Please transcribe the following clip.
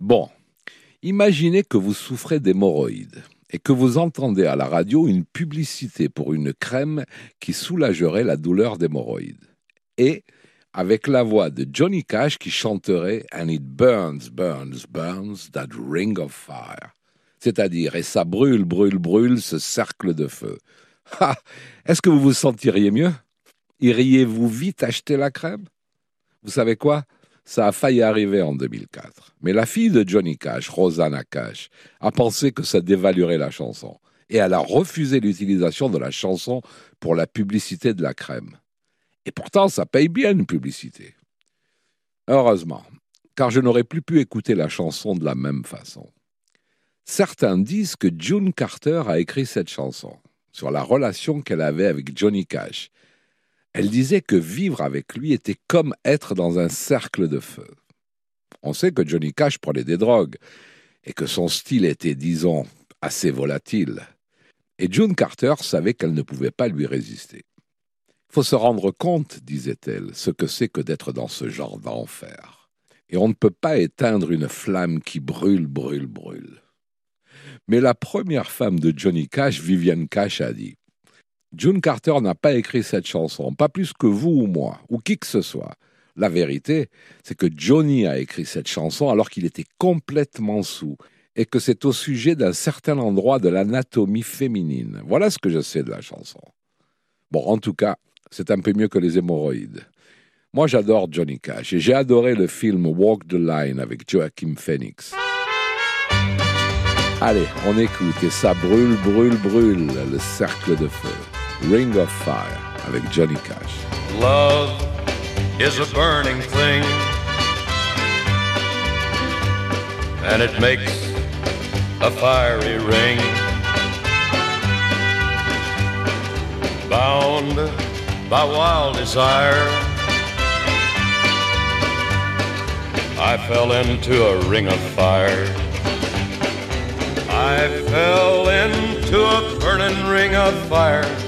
Bon, imaginez que vous souffrez d'hémorroïdes et que vous entendez à la radio une publicité pour une crème qui soulagerait la douleur d'hémorroïdes. Et avec la voix de Johnny Cash qui chanterait And it burns, burns, burns, that ring of fire. C'est-à-dire, et ça brûle, brûle, brûle ce cercle de feu. Ah Est-ce que vous vous sentiriez mieux? Iriez-vous vite acheter la crème? Vous savez quoi? Ça a failli arriver en 2004. Mais la fille de Johnny Cash, Rosanna Cash, a pensé que ça dévaluerait la chanson. Et elle a refusé l'utilisation de la chanson pour la publicité de la crème. Et pourtant, ça paye bien une publicité. Heureusement, car je n'aurais plus pu écouter la chanson de la même façon. Certains disent que June Carter a écrit cette chanson sur la relation qu'elle avait avec Johnny Cash elle disait que vivre avec lui était comme être dans un cercle de feu. On sait que Johnny Cash prenait des drogues et que son style était, disons, assez volatile. Et June Carter savait qu'elle ne pouvait pas lui résister. Il faut se rendre compte, disait-elle, ce que c'est que d'être dans ce genre d'enfer. Et on ne peut pas éteindre une flamme qui brûle, brûle, brûle. Mais la première femme de Johnny Cash, Vivienne Cash, a dit June Carter n'a pas écrit cette chanson, pas plus que vous ou moi, ou qui que ce soit. La vérité, c'est que Johnny a écrit cette chanson alors qu'il était complètement sous, et que c'est au sujet d'un certain endroit de l'anatomie féminine. Voilà ce que je sais de la chanson. Bon, en tout cas, c'est un peu mieux que les hémorroïdes. Moi, j'adore Johnny Cash, et j'ai adoré le film Walk the Line avec Joachim Phoenix. Allez, on écoute, et ça brûle, brûle, brûle, le cercle de feu. Ring of Fire avec Johnny Cash. Love is a burning thing, and it makes a fiery ring. Bound by wild desire, I fell into a ring of fire. I fell into a burning ring of fire.